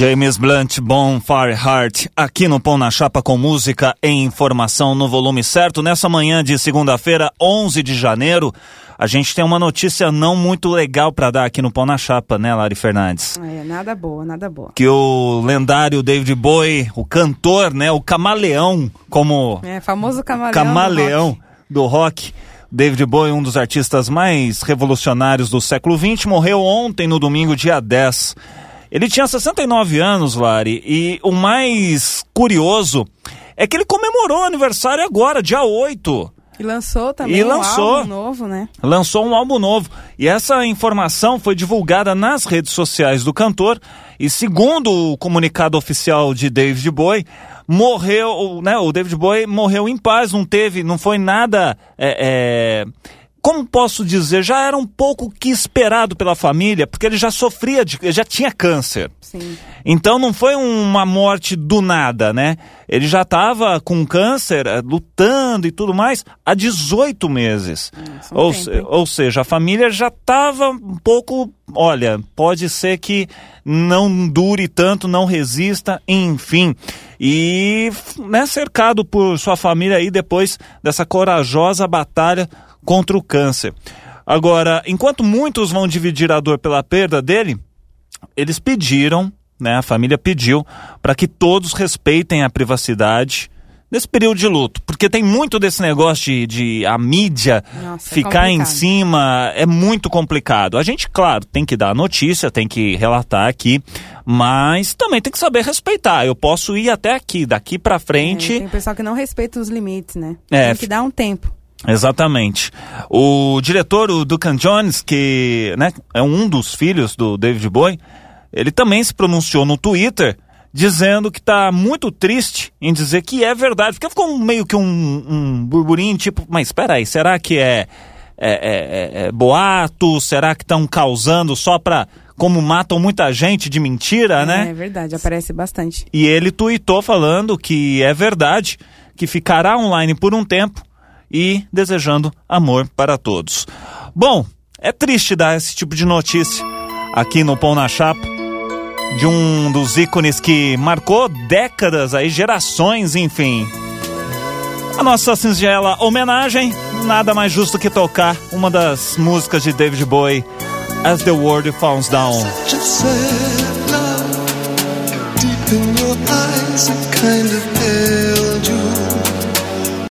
James Blunt, Bonfire Heart, aqui no Pão na Chapa com música e informação no volume certo. Nessa manhã de segunda-feira, 11 de janeiro, a gente tem uma notícia não muito legal para dar aqui no Pão na Chapa, né, Lari Fernandes? É, nada boa, nada boa. Que o lendário David Bowie, o cantor, né, o camaleão, como... É, famoso camaleão. Camaleão do rock. Do rock David Bowie, um dos artistas mais revolucionários do século XX, morreu ontem, no domingo, dia 10. Ele tinha 69 anos, Lari, e o mais curioso é que ele comemorou o aniversário agora, dia 8. E lançou também e lançou, um álbum novo, né? Lançou um álbum novo. E essa informação foi divulgada nas redes sociais do cantor. E segundo o comunicado oficial de David Bowie, morreu, né? O David Bowie morreu em paz, não teve, não foi nada. É, é, como posso dizer, já era um pouco que esperado pela família, porque ele já sofria, de, já tinha câncer. Sim. Então não foi uma morte do nada, né? Ele já estava com câncer, eh, lutando e tudo mais, há 18 meses. Hum, ou, se, ou seja, a família já estava um pouco. Olha, pode ser que não dure tanto, não resista, enfim. E né, cercado por sua família aí depois dessa corajosa batalha contra o câncer. Agora, enquanto muitos vão dividir a dor pela perda dele, eles pediram, né, a família pediu, para que todos respeitem a privacidade nesse período de luto. Porque tem muito desse negócio de, de a mídia Nossa, é ficar é em cima, é muito complicado. A gente, claro, tem que dar a notícia, tem que relatar aqui, mas também tem que saber respeitar. Eu posso ir até aqui, daqui para frente. É, tem pessoal que não respeita os limites, né? É, tem que dar um tempo. Exatamente. O diretor, o Duncan Jones, que né, é um dos filhos do David Bowie, ele também se pronunciou no Twitter dizendo que está muito triste em dizer que é verdade. Porque ficou meio que um, um burburinho, tipo, mas espera aí, será que é, é, é, é boato? Será que estão causando só para como matam muita gente de mentira, é, né? É verdade, aparece bastante. E ele tweetou falando que é verdade, que ficará online por um tempo e desejando amor para todos. Bom, é triste dar esse tipo de notícia aqui no Pão na Chapa de um dos ícones que marcou décadas aí, gerações, enfim. A nossa singela homenagem, nada mais justo que tocar uma das músicas de David Bowie, As the World Falls Down. Deep in your eyes, it kind of held you